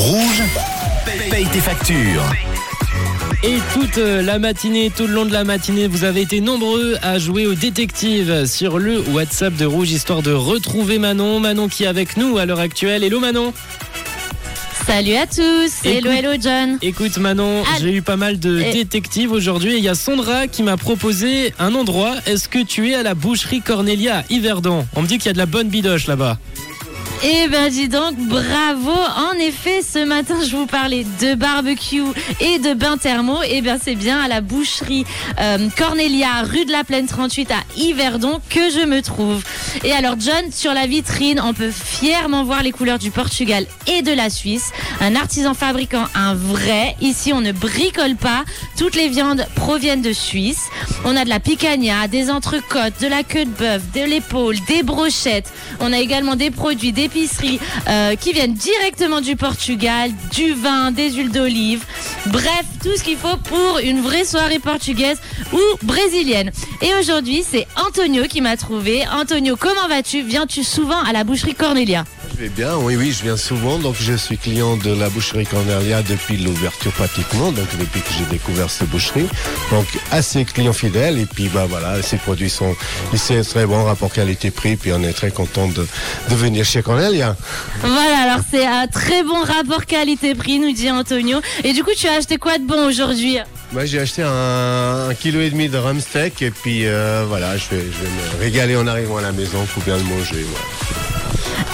Rouge, paye tes factures. Et toute euh, la matinée, tout le long de la matinée, vous avez été nombreux à jouer au détective sur le WhatsApp de Rouge, histoire de retrouver Manon. Manon qui est avec nous à l'heure actuelle. Hello Manon Salut à tous, hello Écoute- hello John. Écoute Manon, Ah. j'ai eu pas mal de Et- détectives aujourd'hui et il y a Sandra qui m'a proposé un endroit. Est-ce que tu es à la boucherie Cornelia à Yverdon? On me dit qu'il y a de la bonne bidoche là-bas. Eh ben dis donc, bravo. En effet, ce matin, je vous parlais de barbecue et de bain thermo. Eh bien, c'est bien à la boucherie euh, Cornelia, rue de la Plaine 38 à Yverdon que je me trouve. Et alors, John, sur la vitrine, on peut fièrement voir les couleurs du Portugal et de la Suisse. Un artisan fabricant un vrai. Ici, on ne bricole pas. Toutes les viandes proviennent de Suisse. On a de la picanha, des entrecôtes, de la queue de bœuf, de l'épaule, des brochettes. On a également des produits euh, qui viennent directement du Portugal, du vin, des huiles d'olive. Bref, tout ce qu'il faut pour une vraie soirée portugaise ou brésilienne. Et aujourd'hui, c'est Antonio qui m'a trouvé. Antonio, comment vas-tu? Viens-tu souvent à la boucherie Cornelia? Vais bien, oui, oui, je viens souvent. Donc, je suis client de la boucherie Cornelia depuis l'ouverture pratiquement, donc depuis que j'ai découvert cette boucherie. Donc, assez client fidèle. Et puis, bah voilà, ces produits sont ici très bons, rapport qualité-prix. Puis, on est très content de, de venir chez Cornelia. Voilà, alors c'est un très bon rapport qualité-prix, nous dit Antonio. Et du coup, tu as acheté quoi de bon aujourd'hui? Moi, j'ai acheté un, un kilo et demi de rum steak. Et puis, euh, voilà, je vais, je vais me régaler en arrivant à la maison pour bien le manger.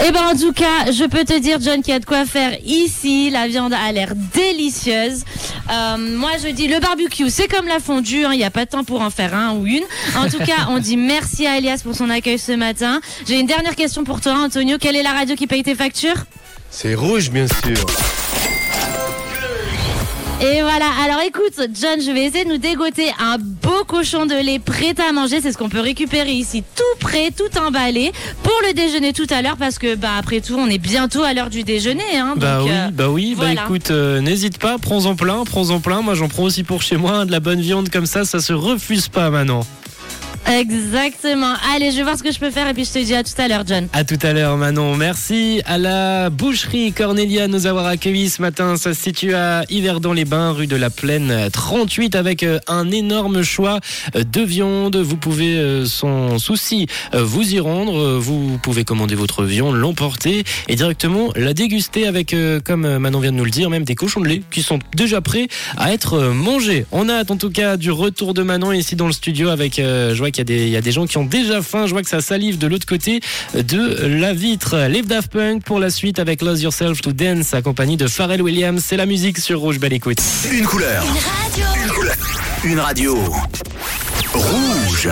Eh ben en tout cas, je peux te dire John qu'il y a de quoi faire ici. La viande a l'air délicieuse. Euh, moi je dis le barbecue, c'est comme la fondue, hein, il n'y a pas de temps pour en faire un ou une. En tout cas, on dit merci à Elias pour son accueil ce matin. J'ai une dernière question pour toi Antonio. Quelle est la radio qui paye tes factures? C'est rouge, bien sûr. Et voilà, alors écoute John, je vais essayer de nous dégoter un beau cochon de lait prêt à manger. C'est ce qu'on peut récupérer ici, tout prêt, tout emballé, pour le déjeuner tout à l'heure, parce que bah après tout, on est bientôt à l'heure du déjeuner. Hein, Bah oui, euh, bah oui, bah voilà. écoute, euh, n'hésite pas, prends-en plein, prends-en plein. Moi j'en prends aussi pour chez moi, hein, de la bonne viande comme ça, ça se refuse pas Manon. Exactement. Allez, je vais voir ce que je peux faire et puis je te dis à tout à l'heure, John. À tout à l'heure Manon, merci à la boucherie Cornelia de nous avoir accueillis ce matin. Ça se situe à Yverdon-les-Bains, rue de la Plaine 38 avec euh, un énorme choix euh, de viande. Vous pouvez euh, sans souci euh, vous y rendre. Euh, Vous pouvez commander votre viande, l'emporter et directement la déguster avec, euh, comme euh, Manon vient de nous le dire, même des cochons de lait qui sont déjà prêts à être euh, mangés. On a en tout cas du retour de Manon ici dans le studio avec, euh, vois qu'il y il y a des gens qui ont déjà faim. Je vois que ça salive de l'autre côté de la vitre. Live Daft Punk pour la suite avec Lose Yourself to Dance accompagné de Pharrell Williams. C'est la musique sur Rouge. Belle écoute. Une couleur. Une couleur. Une radio. Rouge.